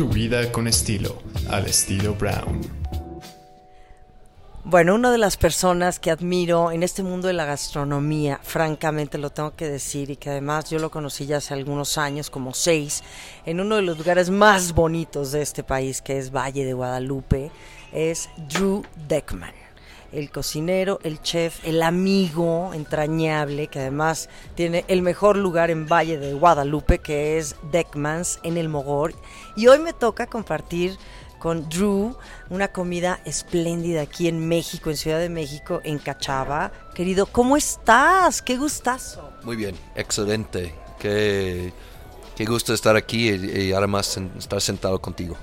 Tu vida con estilo, al estilo Brown. Bueno, una de las personas que admiro en este mundo de la gastronomía, francamente lo tengo que decir, y que además yo lo conocí ya hace algunos años, como seis, en uno de los lugares más bonitos de este país, que es Valle de Guadalupe, es Drew Deckman el cocinero, el chef, el amigo entrañable, que además tiene el mejor lugar en Valle de Guadalupe, que es Deckmans en el Mogor. Y hoy me toca compartir con Drew una comida espléndida aquí en México, en Ciudad de México, en Cachaba. Querido, ¿cómo estás? Qué gustazo. Muy bien, excelente. Qué, qué gusto estar aquí y, y además estar sentado contigo.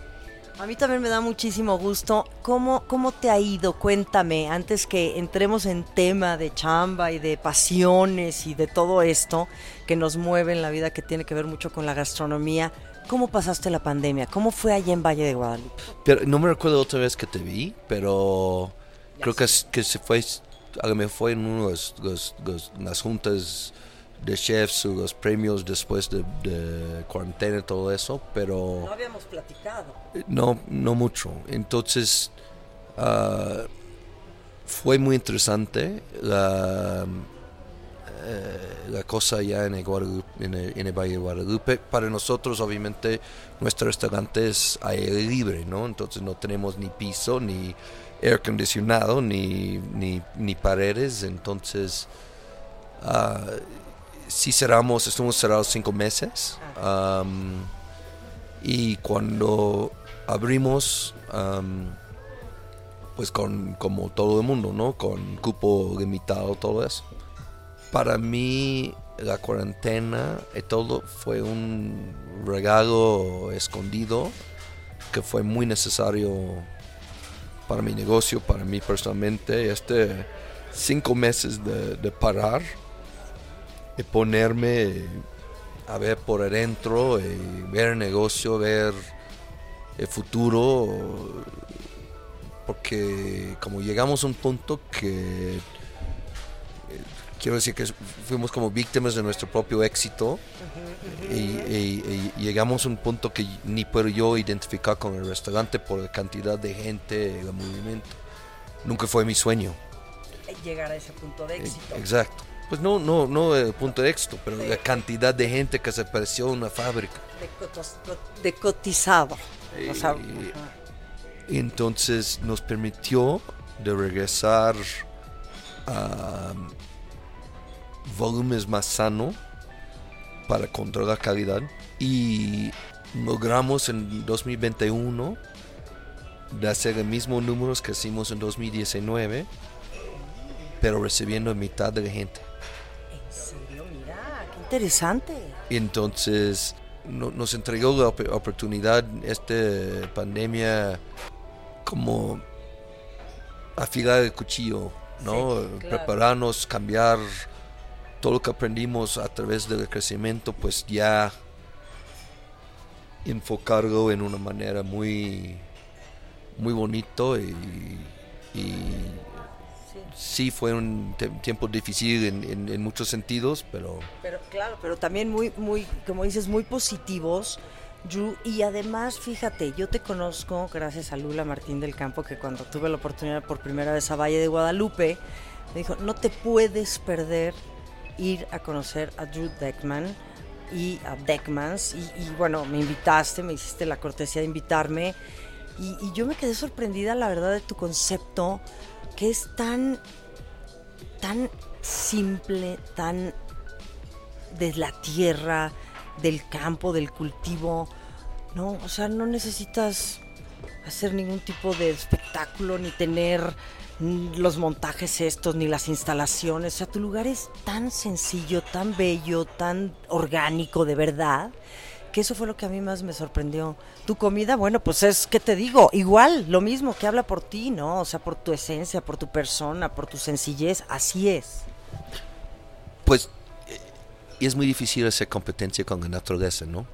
A mí también me da muchísimo gusto. ¿Cómo, ¿Cómo te ha ido? Cuéntame, antes que entremos en tema de chamba y de pasiones y de todo esto que nos mueve en la vida, que tiene que ver mucho con la gastronomía. ¿Cómo pasaste la pandemia? ¿Cómo fue allá en Valle de Guadalupe? Pero, no me recuerdo otra vez que te vi, pero creo que, que se fue, a me fue en una de las juntas de chefs los premios después de, cuarentena y todo eso, pero... No habíamos platicado. No, no mucho. Entonces, ah, fue muy interesante la, eh, la cosa ya en el, en, el, Valle de Guadalupe. Para nosotros, obviamente, nuestro restaurante es aire libre, ¿no? Entonces no tenemos ni piso, ni aire acondicionado, ni, ni, ni paredes. Entonces... Uh, sí cerramos, estuvimos cerrados cinco meses. y cuando abrimos, pues con como todo el mundo, ¿no? Con cupo limitado, todo eso. Para mí la cuarentena y todo fue un regalo escondido que fue muy necesario para mi negocio, para mí personalmente. Este cinco meses de, parar ponerme a ver por adentro, y ver el negocio, ver el futuro, porque como llegamos a un punto que eh, quiero decir que fuimos como víctimas de nuestro propio éxito y, llegamos a un punto que ni puedo yo identificar con el restaurante por la cantidad de gente, el movimiento. Nunca fue mi sueño. Llegar a ese punto de éxito. Exacto. Pues no, no, no el punto de éxito, pero la cantidad de gente que se apareció en una fábrica. De, cotizado. Entonces nos permitió de regresar a volúmenes más sano para controlar calidad y logramos en 2021 de hacer el mismo números que hicimos en 2019 pero recibiendo mitad de la gente interesante. Entonces nos entregó la oportunidad esta pandemia como afilar el cuchillo, ¿no? Prepararnos, cambiar todo lo que aprendimos a través del crecimiento, pues ya enfocarlo en una manera muy muy bonito y sí fue un tiempo difícil en, muchos sentidos, pero... Pero claro, pero también muy, muy, como dices, muy positivos. y además, fíjate, yo te conozco gracias a Lula Martín del Campo, que cuando tuve la oportunidad por primera vez a Valle de Guadalupe, me dijo, no te puedes perder ir a conocer a Drew Deckman y a Deckmans. Y, bueno, me invitaste, me hiciste la cortesía de invitarme. Y, y yo me quedé sorprendida, la verdad, de tu concepto que es tan, tan simple, tan de la tierra, del campo, del cultivo, ¿no? O sea, no necesitas hacer ningún tipo de espectáculo, ni tener los montajes estos, ni las instalaciones. O sea, tu lugar es tan sencillo, tan bello, tan orgánico, de verdad, que eso fue lo que a mí más me sorprendió. Tu comida, bueno, pues es, ¿qué te digo? Igual, lo mismo que habla por ti, ¿no? O sea, por tu esencia, por tu persona, por tu sencillez, así es. Pues y es muy difícil hacer competencia con la naturaleza, ¿no?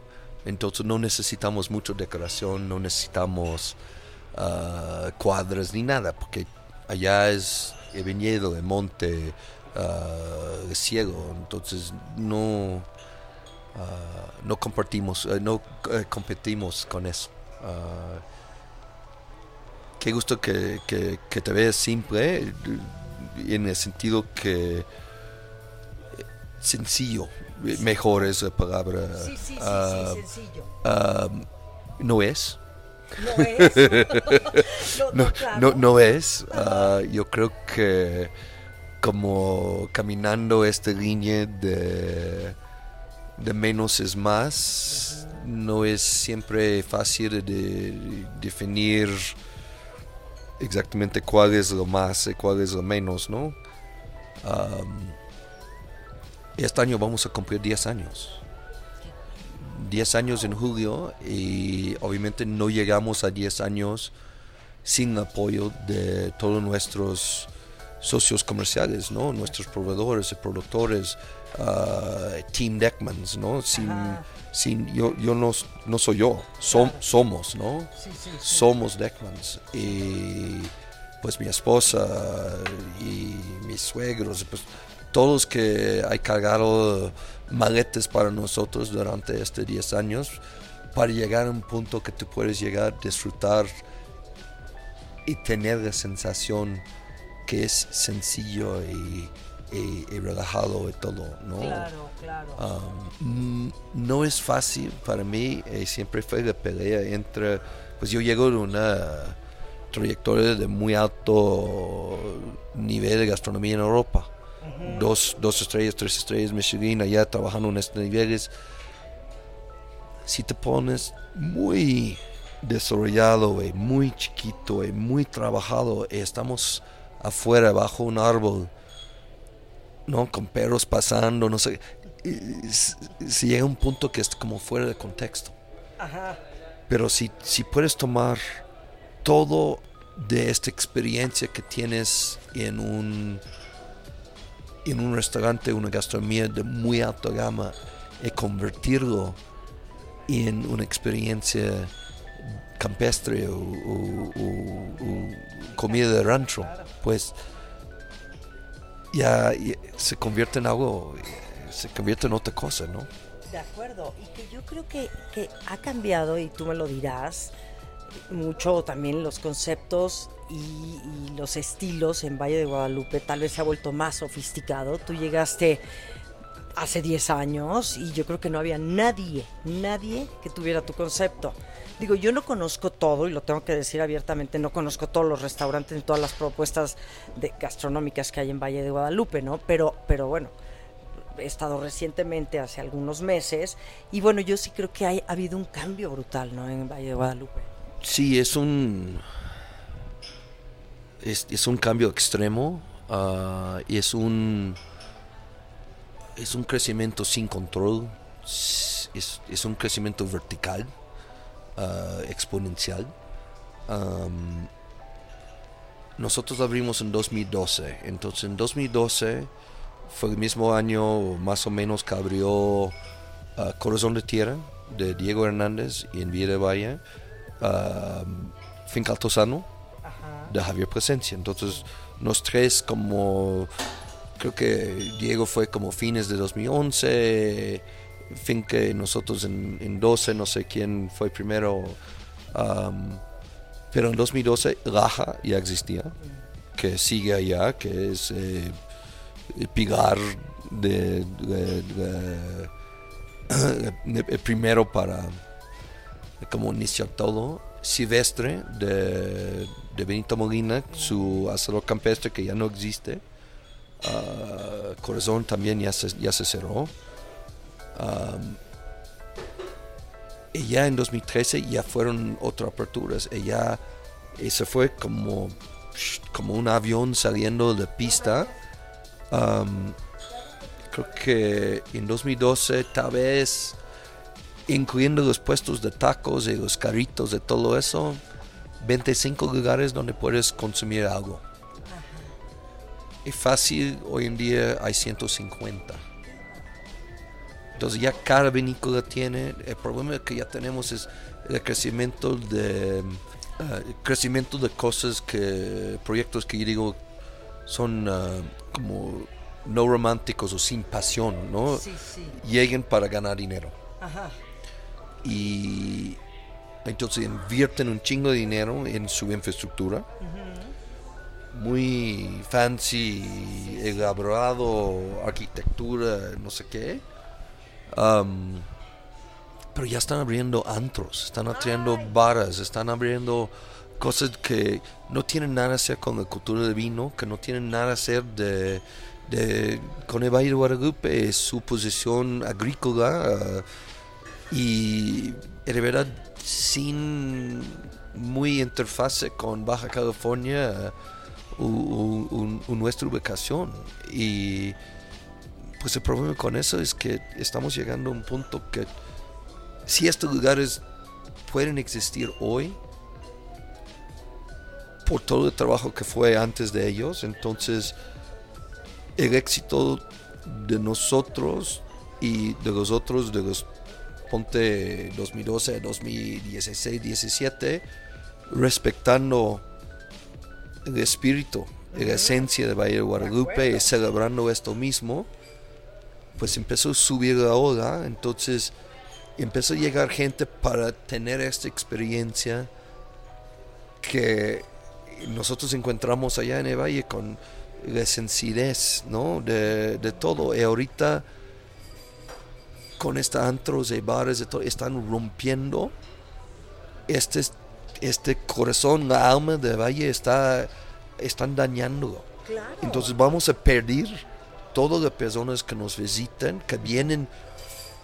Entonces no necesitamos mucha decoración, no necesitamos uh, cuadras ni nada, porque allá es el viñedo, el monte, uh, el cielo, entonces no, uh, no compartimos, no competimos con eso. Ah, qué gusto que, que, que te veas simple, en el sentido que sencillo, mejor es la palabra. Sí, sí, sí, Ah, sí, sencillo. ah, no es. No es. no, no, no, claro. no, no es. Ah, yo creo que como caminando esta línea de, de menos es más, no es siempre fácil de definir exactamente cuál es lo más y cuál es lo menos, ¿no? Am, este año vamos a cumplir 10 años. 10 años en julio y obviamente no llegamos a 10 años sin apoyo de todos nuestros socios comerciales, ¿no? Nuestros proveedores y productores, ah, Team Deckmans, ¿no? Sin, Ajá. sin yo, yo no, no soy yo, som- Claro. somos, ¿no? Sí, sí, sí. Somos Deckmans. Y pues mi esposa y mis suegros, pues todos que hay cargado maletes para nosotros durante estos 10 años para llegar a un punto que tú puedes llegar, disfrutar y tener la sensación que es sencillo y, y- y relajado y todo, ¿no? Claro, claro. Um, no es fácil para mí, eh, siempre fue la pelea entre, pues yo llego de una trayectoria de muy alto nivel de gastronomía en Europa. dos, dos estrellas, tres estrellas Michelin allá trabajando en estos niveles. Si te pones muy desarrollado, güey, muy chiquito, güey, muy trabajado, y estamos afuera bajo un árbol, ¿no? Con perros pasando, no sé. Si llega un punto que es como fuera de contexto. Ajá. Pero si, si puedes tomar todo de esta experiencia que tienes en un, en un restaurante, una gastronomía de muy alta gama, y convertirlo en una experiencia campestre o, o- o- o comida de rancho, pues ya, se convierte en algo, se convierte en otra cosa, ¿no? De acuerdo, y que yo creo que, que ha cambiado, y tú me lo dirás, mucho también los conceptos y los estilos en Valle de Guadalupe, tal vez se ha vuelto más sofisticado. Tú llegaste hace 10 años y yo creo que no había nadie, nadie que tuviera tu concepto. Digo, yo no conozco todo, y lo tengo que decir abiertamente, no conozco todos los restaurantes ni todas las propuestas gastronómicas que hay en Valle de Guadalupe, ¿no? Pero, pero bueno, he estado recientemente, hace algunos meses, y bueno, yo sí creo que hay, ha habido un cambio brutal, ¿no? En Valle de Guadalupe. Sí, es un. Es, es un cambio extremo. ah, y es un. Es un crecimiento sin control. Es, es- un crecimiento vertical. ah, exponencial. Nosotros abrimos en 2012. Entonces, en 2012 fue el mismo año, más o menos, que abrió ah, Corazón de Tierra de Diego Hernández y en Villa de Valle um, Finca Altozano de Javier Presencia. Entonces, los tres como, creo que Diego fue como fines de 2011, Finca y nosotros en, en 12, no sé quién fue primero. um, pero en 2012 Raja ya existía, que sigue allá, que es eh, el pilar de, primero para como iniciar todo. Silvestre de Benito Molina, su asador campestre que ya no existe. Ah, Corazón también ya se, cerró. Y ya en 2013 ya fueron otras aperturas. Y se fue como, como un avión saliendo de pista. Am, creo que en 2012 tal vez incluyendo los puestos de tacos y los carritos de todo eso, 25 lugares donde puedes consumir algo. Y fácil, hoy en día hay 150. Entonces ya cada vinícola tiene, el problema que ya tenemos es el crecimiento de, eh, el crecimiento de cosas que, proyectos que yo digo son ah, como no románticos o sin pasión, ¿no? Sí, sí. Lleguen para ganar dinero Ajá. y Entonces invierten un chingo de dinero en su infraestructura. Muy fancy, elaborado, arquitectura, no sé qué. Um, pero ya están abriendo antros, están abriendo bares, están abriendo cosas que no tienen nada que hacer con la cultura del vino, que no tienen nada que hacer de, de con el Valle de Guadalupe, su posición agrícola uh, y de verdad sin muy interfase con Baja California uh, u- u- u- nuestra ubicación. Y pues el problema con eso es que estamos llegando a un punto que si estos lugares pueden existir hoy por todo el trabajo que fue antes de ellos, entonces el éxito de nosotros y de los otros, de los ponte 2012, 2016, 17, respetando el espíritu, la esencia de Valle de Guadalupe y celebrando esto mismo, pues empezó a subir la ola, entonces empezó a llegar gente para tener esta experiencia que nosotros encontramos allá en el valle con la sencillez ¿no? de, de todo. Y ahorita con estos antros y bares de todo, están rompiendo este, este corazón, la alma del valle está, están dañándolo. Claro. Entonces vamos a perder todas las personas que nos visitan, que vienen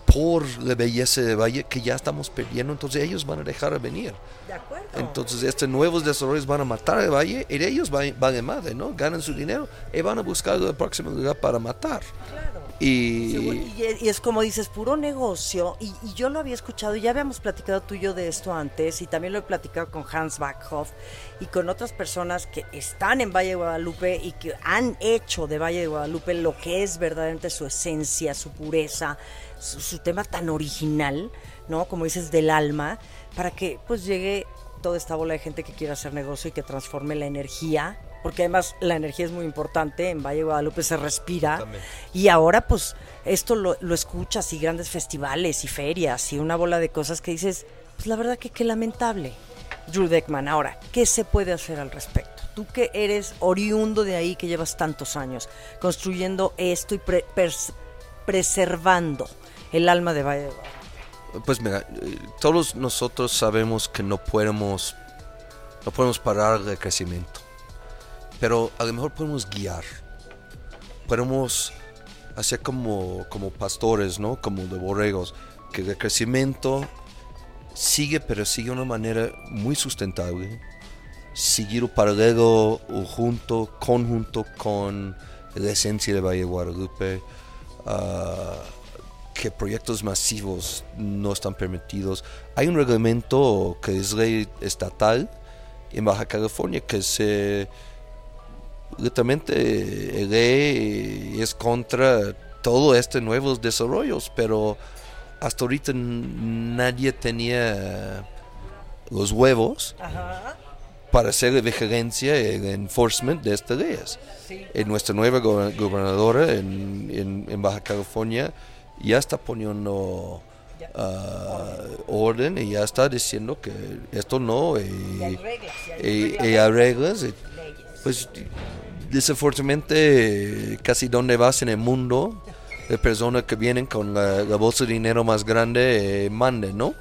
por la belleza del valle, que ya estamos perdiendo, entonces ellos van a dejar de venir. de acuerdo. Entonces estos nuevos desarrollos van a matar el valle y ellos van, van de madre, ¿no? Ganan su dinero y van a buscar el próximo lugar para matar. Claro. Y, Seguro, Y, es como dices, puro negocio. Y, y yo lo había escuchado, y ya habíamos platicado tú y yo de esto antes, y también lo he platicado con Hans Backhoff y con otras personas que están en Valle de Guadalupe y que han hecho de Valle de Guadalupe lo que es verdaderamente su esencia, su pureza, su, su tema tan original, ¿no? Como dices, del alma, para que pues llegue toda esta bola de gente que quiera hacer negocio y que transforme la energía. Porque además la energía es muy importante, en Valle de Guadalupe se respira. También. Y ahora pues esto lo, lo escuchas y grandes festivales y ferias y una bola de cosas que dices, pues la verdad que qué lamentable. Drew Deckman, ahora, ¿qué se puede hacer al respecto? Tú que eres oriundo de ahí, que llevas tantos años construyendo esto y pre- preservando el alma de Valle de Guadalupe. pues mira, eh, todos nosotros sabemos que no podemos, no podemos parar el crecimiento, pero a lo mejor podemos guiar, podemos hacer como, como pastores, ¿no? Como de borregos, que el crecimiento sigue, pero sigue de una manera muy sustentable, seguir paralelo o junto, conjunto con la esencia de Valle de Guadalupe, ah, que proyectos masivos no están permitidos. Hay un reglamento que es ley estatal en Baja California que se literalmente ley es contra todo este nuevos desarrollos, pero hasta ahorita nadie tenía los huevos Ajá, para hacer la vigilancia y el enforcement de estas leyes. sí. Eh, nuestra nueva go- gobernadora en, en- en Baja California ya está poniendo Ya. ah, orden y ya está diciendo que esto no y, Y hay reglas, y hay y reglas. pues desafortunadamente casi donde vas en el mundo, de personas que vienen con la, la bolsa de dinero más grande eh, manden, ¿no?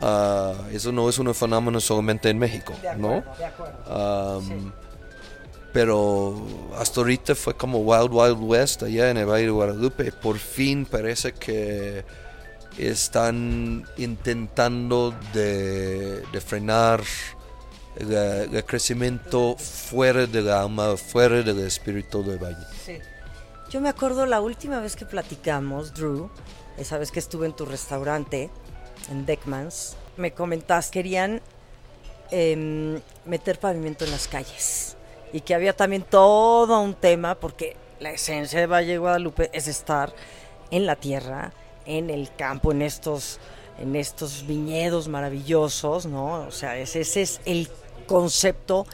Ah, eso no es un fenómeno solamente en México, de ¿no? acuerdo, de acuerdo. Um, Pero hasta ahorita fue como Wild Wild West allá en el Valle de Guadalupe. Por fin parece que están intentando de, de frenar el, el crecimiento fuera del alma, fuera del espíritu del valle. Sí. Yo me acuerdo la última vez que platicamos, Drew, esa vez que estuve en tu restaurante, en Deckmans, me comentaste que querían em, meter pavimento en las calles y que había también todo un tema porque la esencia de Valle de Guadalupe es estar en la tierra, en el campo, en estos, en estos viñedos maravillosos, ¿no? O sea, ese, ese es el concepto.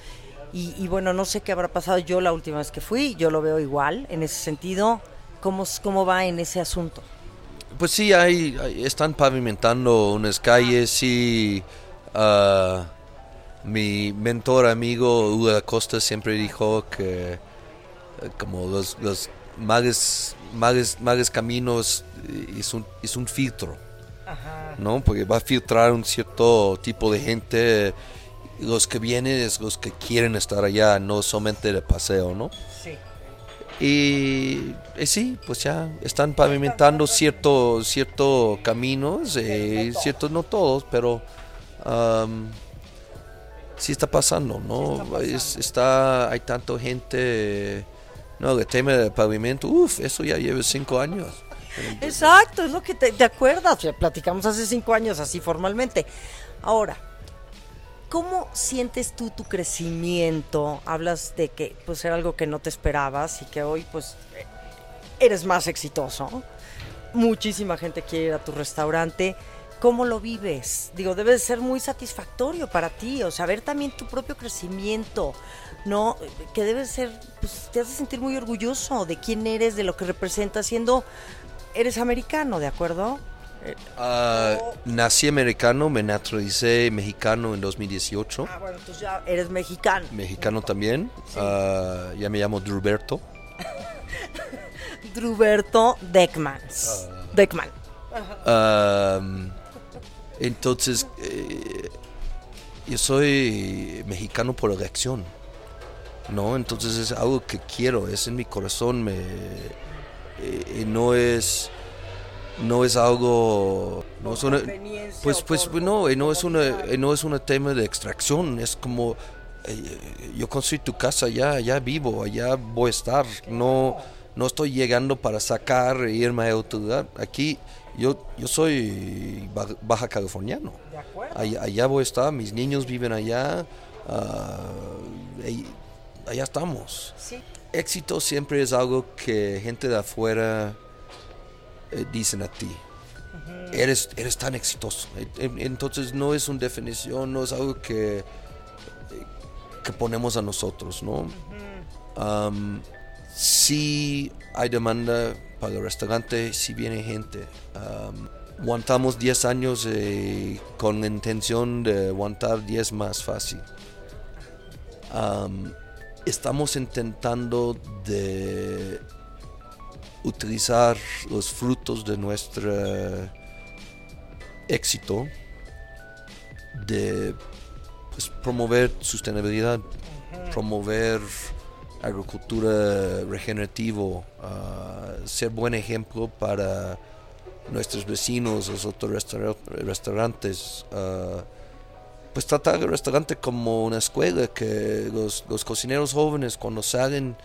Y, y bueno, no sé qué habrá pasado yo la última vez que fui, yo lo veo igual en ese sentido. ¿Cómo, cómo va en ese asunto? Pues sí, hay, están pavimentando unas calles, sí, Ah, mi mentor amigo Hugo Acosta siempre dijo que eh, como los, los mares caminos eh, es un, es un filtro, ¿no? Porque va a filtrar un cierto tipo de gente. Los que vienen es los que quieren estar allá, no solamente de paseo, ¿no? Sí. Y eh, sí, pues ya están pavimentando ciertos cierto caminos, eh, ciertos no todos, pero am, sí está pasando, ¿no? Es- está, hay tanta gente, no, el tema del pavimento, uff, eso ya lleva cinco años. Exacto, es lo que te, te acuerdas. Platicamos hace cinco años así formalmente. Ahora, ¿cómo sientes tú tu crecimiento? Hablas de que pues era algo que no te esperabas y que hoy pues eh, eres más exitoso. Muchísima gente quiere ir a tu restaurante. ¿Cómo lo vives? Digo, debe de ser muy satisfactorio para ti, o sea, ver también tu propio crecimiento, ¿no? Que debe ser, pues te hace sentir muy orgulloso de quién eres, de lo que representas, siendo, eres americano, ¿de acuerdo? Ah, nací americano, me naturalicé mexicano en 2018. ah, bueno, entonces ya eres mexicano. Mexicano también. Ah, ya me llamo Druberto. Druberto Deckmans. Deckman. Am, entonces, eh, yo soy mexicano por elección, ¿no? Entonces es algo que quiero, es en mi corazón, me, eh, y no es, no es algo, no es una, pues, pues, por- no, y no es una, y no es un tema de extracción, es como, eh, yo construí tu casa allá, allá vivo, allá voy a estar, no, no estoy llegando para sacar e irme a otro lugar. Aquí yo, yo soy ba- baja californiano, allá, allá voy a estar, mis niños viven allá, ah, y allá estamos. Sí. Éxito siempre es algo que gente de afuera eh, dicen a ti. Eres, eres tan exitoso. Entonces no es una definición, no es algo que, eh, que ponemos a nosotros, ¿no? Sí hay demanda para el restaurante, sí viene gente. Am, aguantamos 10 años eh, con la intención de aguantar 10 más fácil. Am, estamos intentando de utilizar los frutos de nuestro éxito de pues, promover sustentabilidad, promover agricultura regenerativo, ah, ser buen ejemplo para nuestros vecinos, los otros restaura- restaurantes. ah, pues tratar el restaurante como una escuela, que los, los cocineros jóvenes cuando salen,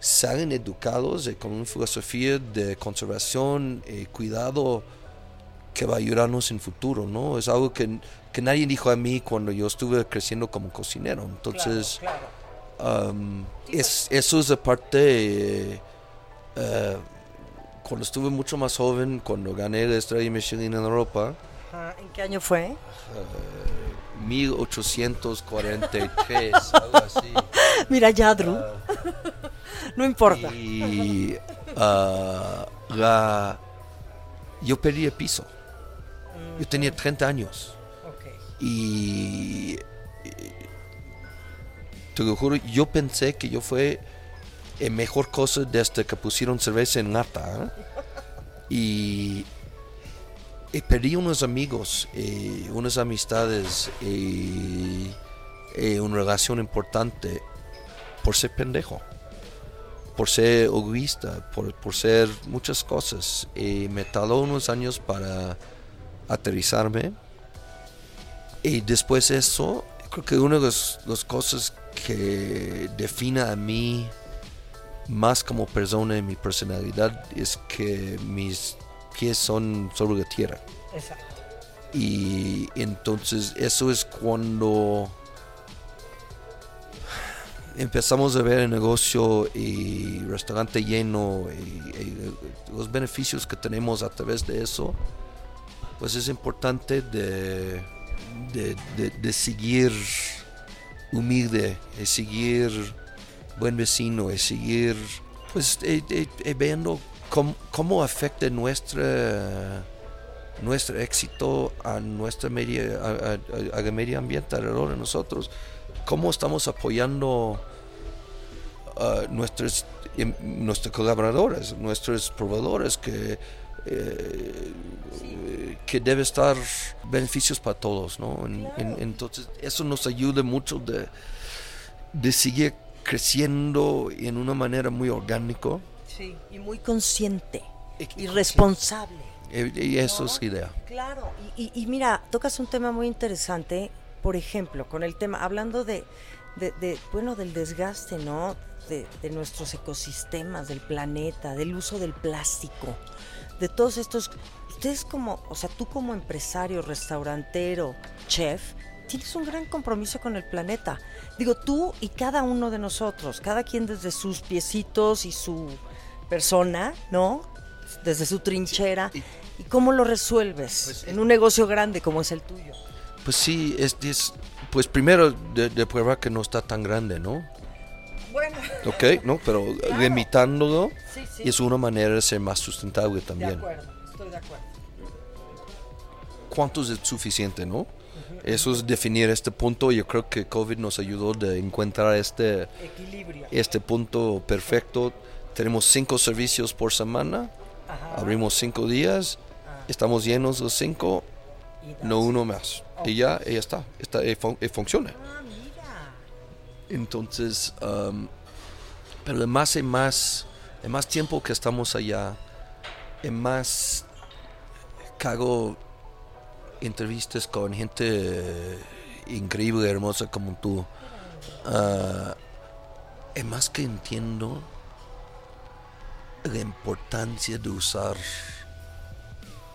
salen educados y con una filosofía de conservación y cuidado que va a ayudarnos en futuro, ¿no? Es algo que, que nadie dijo a mí cuando yo estuve creciendo como cocinero. Entonces, um, es, eso es aparte, eh, eh, cuando estuve mucho más joven, cuando gané la estrella Michelin en Europa, Ajá, ¿En qué año fue? 1843, algo así. Mira ya, Drew. No importa. Y la, yo perdí el piso. Yo tenía 30 años. Y, y te lo juro, yo pensé que yo fue la mejor cosa desde que pusieron cerveza en lata. ¿eh? Y, y perdí unos amigos, y unas amistades y, y una relación importante por ser pendejo, por ser egoísta, por, por ser muchas cosas. Y me tardó unos años para aterrizarme. Y después de eso, creo que una de las, las cosas que define a mí más como persona y mi personalidad es que mis pies son sobre la tierra. Exacto. Y entonces eso es cuando empezamos a ver el negocio y restaurante lleno y, y los beneficios que tenemos a través de eso, pues es importante de, de, de- seguir humilde, de seguir buen vecino, de seguir pues de- de viendo cómo, cómo afecta nuestra nuestro éxito a nuestra media, a, a- a- a medio ambiente alrededor de nosotros, cómo estamos apoyando a nuestros, em, nuestros colaboradores, nuestros proveedores que eh, que debe estar beneficios para todos, ¿no? En- en- entonces eso nos ayuda mucho de, de seguir creciendo en una manera muy orgánico Sí, y muy consciente Y- y responsable. Eh, y eso es idea. Claro, y mira, tocas un tema muy interesante, por ejemplo, con el tema, hablando de, de- de, bueno, del desgaste, ¿no? De, de nuestros ecosistemas, del planeta, del uso del plástico, de todos estos, ustedes como, o sea, tú como empresario, restaurantero, chef, tienes un gran compromiso con el planeta. Digo, tú y cada uno de nosotros, cada quien desde sus piecitos y su persona, ¿no? Desde su trinchera. y- ¿Y cómo lo resuelves Pues, en un negocio grande como es el tuyo? Pues sí, es, es- pues primero de, de prueba que no está tan grande, ¿no? Bueno, Ok, ¿no? Pero limitándolo sí, sí. es una manera de ser más sustentable de también. acuerdo, estoy de acuerdo. ¿Cuánto es suficiente, no? Eso es definir este punto. Yo creo que COVID nos ayudó de encontrar este, Equilibrio. este punto perfecto. Tenemos cinco servicios por semana, Ajá. abrimos cinco días, Ah. estamos llenos los cinco, no uno más. Y ya, ya está, está fun- y funciona. Ah. Entonces, um, pero en más y más, en más tiempo que estamos allá, en más que hago entrevistas con gente increíble, hermosa como tú, ah, es más que entiendo la importancia de usar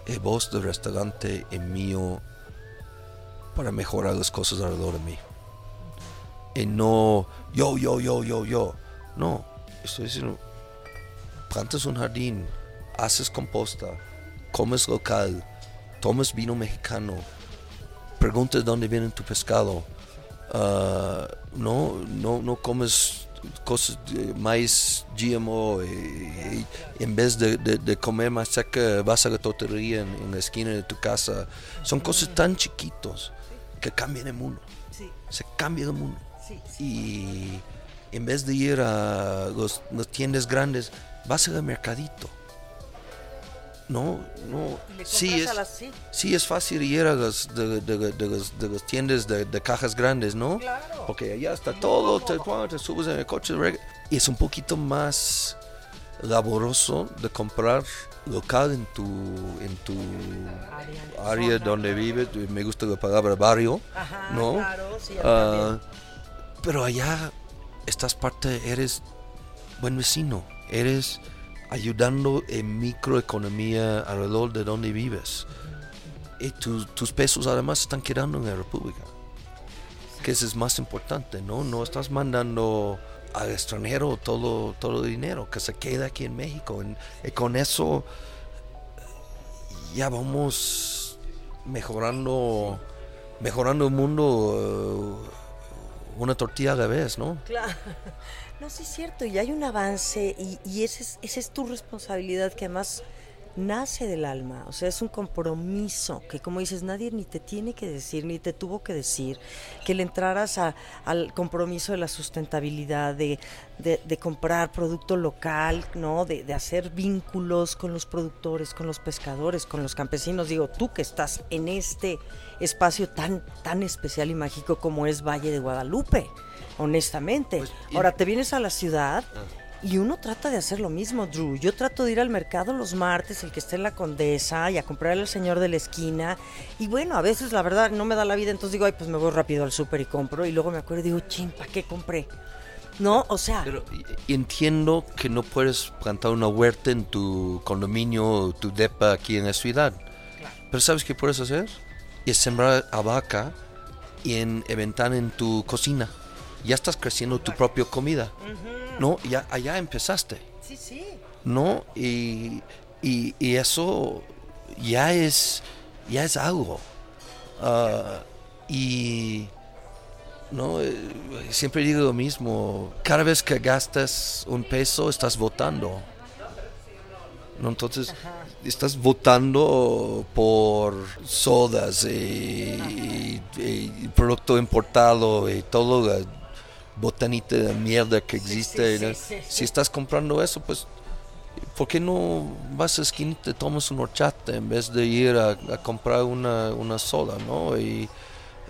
el voz del restaurante en mío para mejorar las cosas alrededor de mí y no yo, yo, yo, yo, yo. No, estoy diciendo, plantas un jardín, haces composta, comes local, tomas vino mexicano, preguntas dónde viene tu pescado, ah, no, no, no comes cosas, de maíz GMO, y, y en vez de, de- de comer más seca vas a la tortería en, en la esquina de tu casa. Son cosas tan chiquitos que cambian el mundo, Sí, se cambia el mundo sí, sí. y en vez de ir a los, las tiendas grandes, vas al mercadito. No, no, sí es, sí. es fácil ir a las, de, de- las, tiendas de, cajas grandes, ¿no? Claro. Porque allá está todo, te, te subes en el coche y es un poquito más laboroso de comprar local en tu, en tu Área, donde vives. Me gusta la palabra barrio. Ajá, ¿no? claro, sí, también. pero allá estás parte, eres buen vecino, eres ayudando en microeconomía alrededor de donde vives. Y tus- pesos además están quedando en la República, que eso es más importante, ¿no? No estás mandando al extranjero todo, todo el dinero, que se queda aquí en México. Y con eso ya vamos mejorando, mejorando el mundo eh, una tortilla a la vez, ¿no? Claro. No, sí es cierto, y hay un avance y, y esa es, esa es tu responsabilidad que además nace del alma, o sea, es un compromiso que como dices, nadie ni te tiene que decir, ni te tuvo que decir, que le entraras a- al compromiso de la sustentabilidad, de, de- de comprar producto local, ¿no? De, de hacer vínculos con los productores, con los pescadores, con los campesinos. Digo, tú que estás en este espacio tan, tan especial y mágico como es Valle de Guadalupe honestamente. Pues, y- Ahora te vienes a la ciudad y uno trata de hacer lo mismo, Drew. Yo trato de ir al mercado los martes, el que esté en la Condesa, y a comprarle al señor de la esquina. Y bueno, a veces la verdad no me da la vida, entonces digo, ay, pues me voy rápido al súper y compro. Y luego me acuerdo y digo, ching, ¿para qué compré? No, o sea, Pero entiendo que no puedes plantar una huerta en tu condominio, tu depa aquí en la ciudad. Pero ¿sabes qué puedes hacer? Es sembrar albahaca y en aventar en tu cocina. Ya estás creciendo tu propia comida. No, ya allá empezaste. sí, sí. ¿no? Y, y, y eso ya es, ya es algo. Ah, y no, Eh, siempre digo lo mismo, cada vez que gastas un peso estás votando. ¿no? Entonces, estás votando por sodas y, y- y producto importado y todo la botanita de mierda que existe. sí, sí, sí. Si estás comprando eso, pues, ¿por qué no vas a esquina y te tomas un horchata en vez de ir a, a comprar una, una soda, ¿no? Y,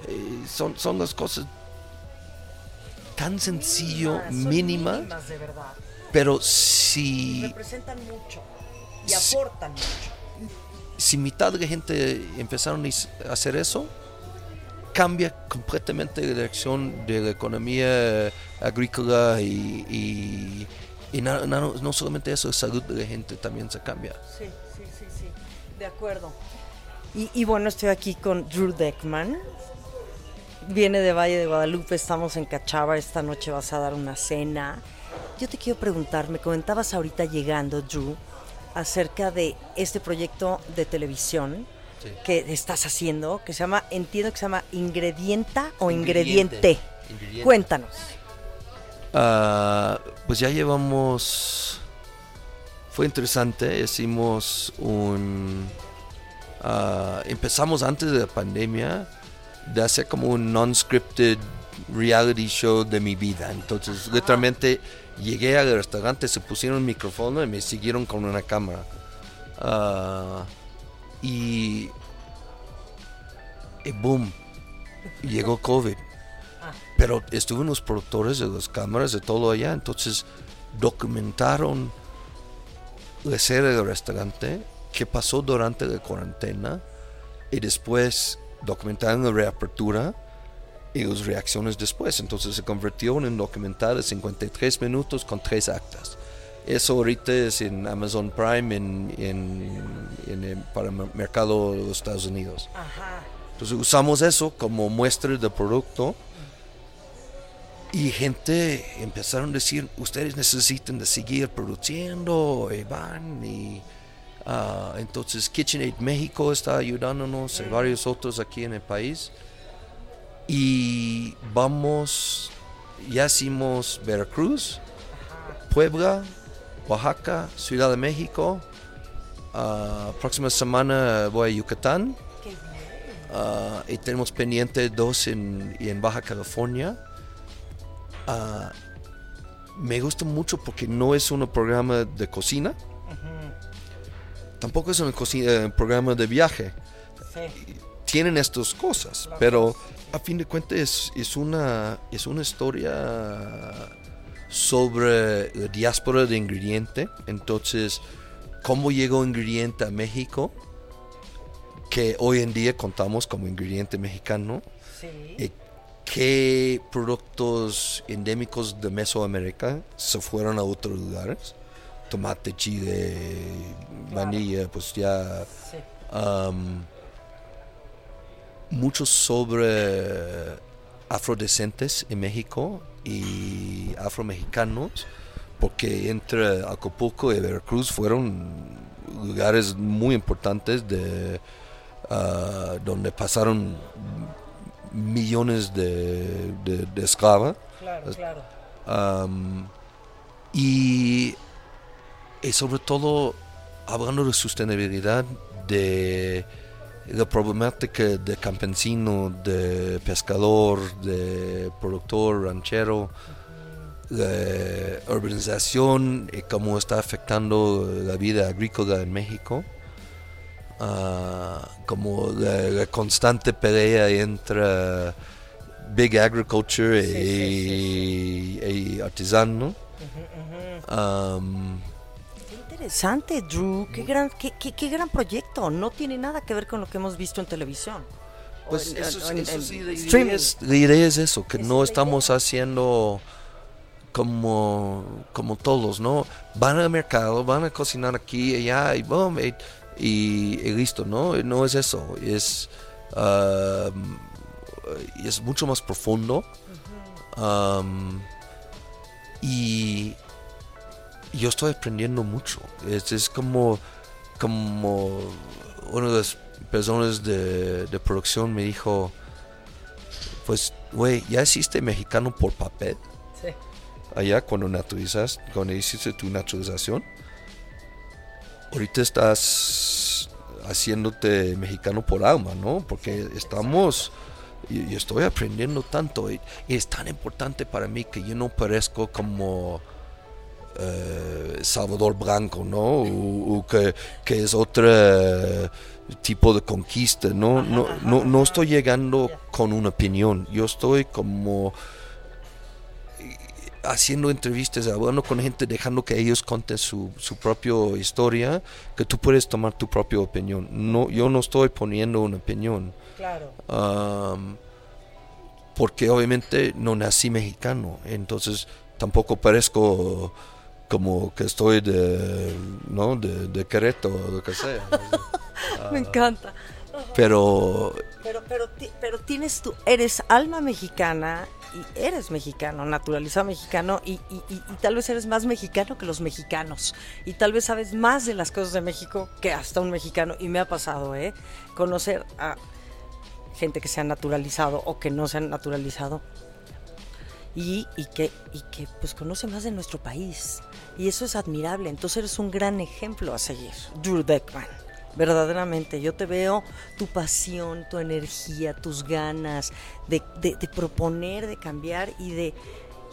y son, son las cosas tan sencillo, Mínimas, mínimas, de verdad. pero si... Representan mucho y Sí. aportan mucho. si mitad de la gente empezaron a hacer eso, cambia completamente la dirección de la economía agrícola y, y- y na- na- no, solamente eso, la salud de la gente también se cambia. Sí, sí, sí, sí. De acuerdo. Y, y bueno, estoy aquí con Drew Deckman. Viene de Valle de Guadalupe, estamos en Cachava, esta noche vas a dar una cena. Yo te quiero preguntar, me comentabas ahorita llegando, Drew, acerca de este proyecto de televisión Sí. que estás haciendo, que se llama, entiendo que se llama Ingredienta o Ingrediente. Ingrediente. Ingrediente. Cuéntanos. Ah, pues ya llevamos. Fue interesante. Hicimos un. ah, empezamos antes de la pandemia de hacer como un non-scripted reality show de mi vida. Entonces, literalmente llegué al restaurante, se pusieron un micrófono y me siguieron con una cámara. Ah, y. Y boom. Llegó COVID pero estuvieron los productores de las cámaras de todo allá, entonces documentaron la serie del restaurante, qué pasó durante la cuarentena, y después documentaron la reapertura y las reacciones después. Entonces se convirtió en un documental de 53 minutos con tres actas. Eso ahorita es en Amazon Prime en, en- en el- para el mercado de los Estados Unidos. Ajá. Entonces usamos eso como muestra de producto y gente empezaron a decir, ustedes necesitan de seguir produciendo y van y ah, entonces KitchenAid México está ayudándonos y varios otros aquí en el país y vamos, ya hicimos Veracruz, Puebla, Oaxaca, Ciudad de México, ah, próxima semana voy a Yucatán. Ah, y tenemos pendiente dos en, y en Baja California. Ah, me gusta mucho porque no es un programa de cocina, tampoco es un eh, programa de viaje. Sí. Tienen estas cosas, pero a fin de cuentas es, es una, es una historia sobre la diáspora de ingrediente. Entonces, cómo llegó ingrediente a México, que hoy en día contamos como ingrediente mexicano. Sí. Eh, ¿Qué productos endémicos de Mesoamérica se fueron a otros lugares? Tomate, chile, vanilla, pues ya. Sí. mucho sobre afrodescentes en México y afromexicanos, porque entre Acapulco y Veracruz fueron lugares muy importantes de ah, donde pasaron millones de, de, de esclavas. Claro, claro. Y, y sobre todo hablando de sostenibilidad, de la problemática de campesino, de pescador, de productor, ranchero, la urbanización y cómo está afectando la vida agrícola en México. Ah, como la, la constante pelea entre big agriculture Sí, y, y artesano. Interesante, Drew. Qué gran, qué, qué- qué gran proyecto. No tiene nada que ver con lo que hemos visto en televisión. Pues en- eso, es- o en- eso en sí, la idea, es, la idea es eso, que no estamos haciendo como, como todos, ¿no? Van al mercado, van a cocinar aquí y allá y boom, y, y- y listo, ¿no? No es eso, es, am, es mucho más profundo. Am, y yo estoy aprendiendo mucho. Es, es como, como una de las personas de, de producción me dijo, pues, güey, ya hiciste mexicano por papel Sí. allá cuando naturalizas, cuando hiciste tu naturalización. ahorita estás haciéndote mexicano por alma, ¿no? Porque estamos, y, y estoy aprendiendo tanto, y, y es tan importante para mí que yo no parezco como eh, Salvador Blanco, ¿no? O, o que, que es otro eh, tipo de conquista, ¿no? No, no, no estoy llegando con una opinión, yo estoy como eh, haciendo entrevistas, hablando con gente, dejando que ellos conten su, su propia historia, que tú puedes tomar tu propia opinión. No, yo no estoy poniendo una opinión. Claro. Porque obviamente no nací mexicano, entonces tampoco parezco como que estoy de, ¿no? de, de Querétaro o lo que sea. Me encanta. Pero Pero, pero tienes tú, eres alma mexicana y eres mexicano, naturalizado mexicano y, y- y- y tal vez eres más mexicano que los mexicanos y tal vez sabes más de las cosas de México que hasta un mexicano y me ha pasado, ¿eh? Conocer a gente que se ha naturalizado o que no se han naturalizado y, y que, y que pues conoce más de nuestro país y eso es admirable, entonces eres un gran ejemplo a seguir, Drew Beckman. Verdaderamente, yo te veo tu pasión, tu energía, tus ganas de, de- de proponer, de cambiar y de,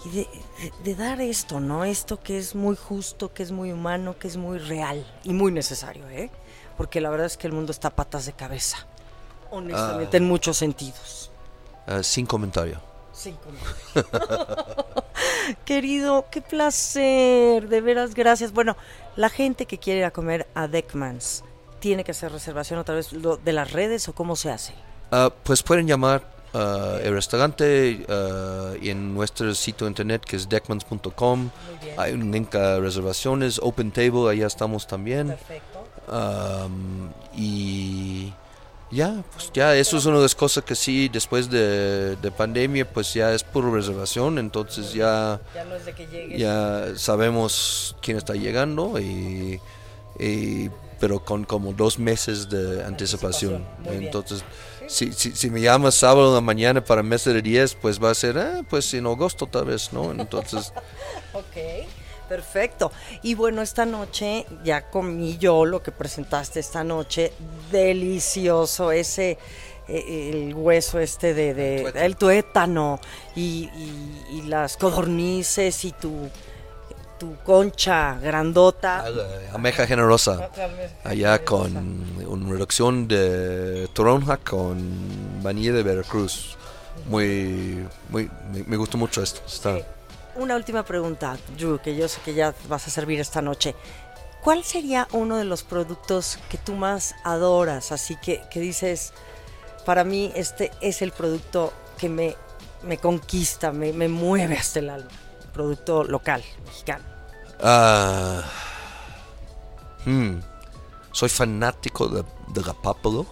y de, de- de dar esto, ¿no? Esto que es muy justo, que es muy humano, que es muy real y muy necesario, ¿eh? Porque la verdad es que el mundo está a patas de cabeza, honestamente, Ah. en muchos sentidos. eh, sin comentario. Como- Querido, qué placer, de veras, gracias. Bueno, la gente que quiere ir a comer a Deckmans, ¿tiene que hacer reservación otra vez lo- de las redes o cómo se hace? Ah, pues pueden llamar ah, el restaurante ah, y en nuestro sitio internet que es deckmans.com. Hay un link a reservaciones, Open Table, allá estamos también. Perfecto. Y ya, pues ya, eso es una de las cosas que sí, después de, de pandemia, pues ya es puro reservación, entonces ya, Ya no es de que ya sabemos quién está llegando, y, y- pero con como dos meses de anticipación. Entonces, si, si, si me llamas sábado en la mañana para el mes de 10, pues va a ser, ah, pues en agosto tal vez, ¿no? Entonces, Ok, perfecto. Y bueno, esta noche ya comí yo lo que presentaste esta noche. Delicioso, ese, eh, el hueso este de, de- El tuétano. el tuétano y, y- y las codornices y tu, tu concha grandota. ameja generosa. allá con una reducción de toronja con vanilla de Veracruz. Muy, muy, me, me gustó mucho esto. Está, Una última pregunta, Drew, que yo sé que ya vas a servir esta noche. ¿Cuál sería uno de los productos que tú más adoras? Así que, que dices, para mí este es el producto que me, me conquista, me, me mueve hasta el alma. Producto local, mexicano. Ah, hmm, soy fanático de, de la pápalo.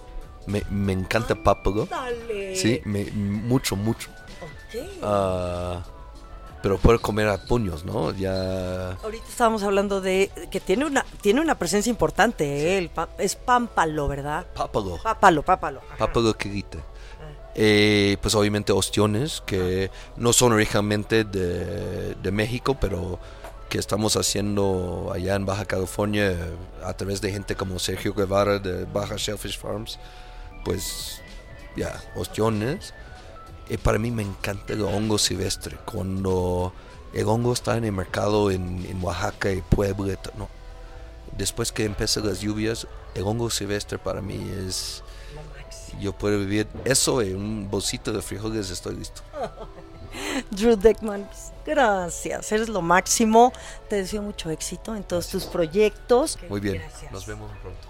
Me, me encanta pápalo. Dale. Sí, me, mucho, mucho. Ok. Ah, pero puedo comer a puños, ¿no? Ya. Ahorita estábamos hablando de que tiene una, tiene una presencia importante, ¿eh? El pa- es pámpalo, ¿verdad? Pápalo. Pápalo, pápalo. ajá. Pápalo que grita. Eh, pues obviamente ostiones que no son originalmente de, de México, pero que estamos haciendo allá en Baja California a través de gente como Sergio Guevara de Baja Shellfish Farms. Pues ya, ostiones. Y para mí me encanta el hongo silvestre. Cuando el hongo está en el mercado en, en Oaxaca y Puebla, no. después que empiezan las lluvias, el hongo silvestre para mí es... Yo puedo vivir eso en un bolsito de frijoles, estoy listo. Drew Deckman, gracias, eres lo máximo. Te deseo mucho éxito en todos tus proyectos. Muy bien, Gracias. nos vemos pronto.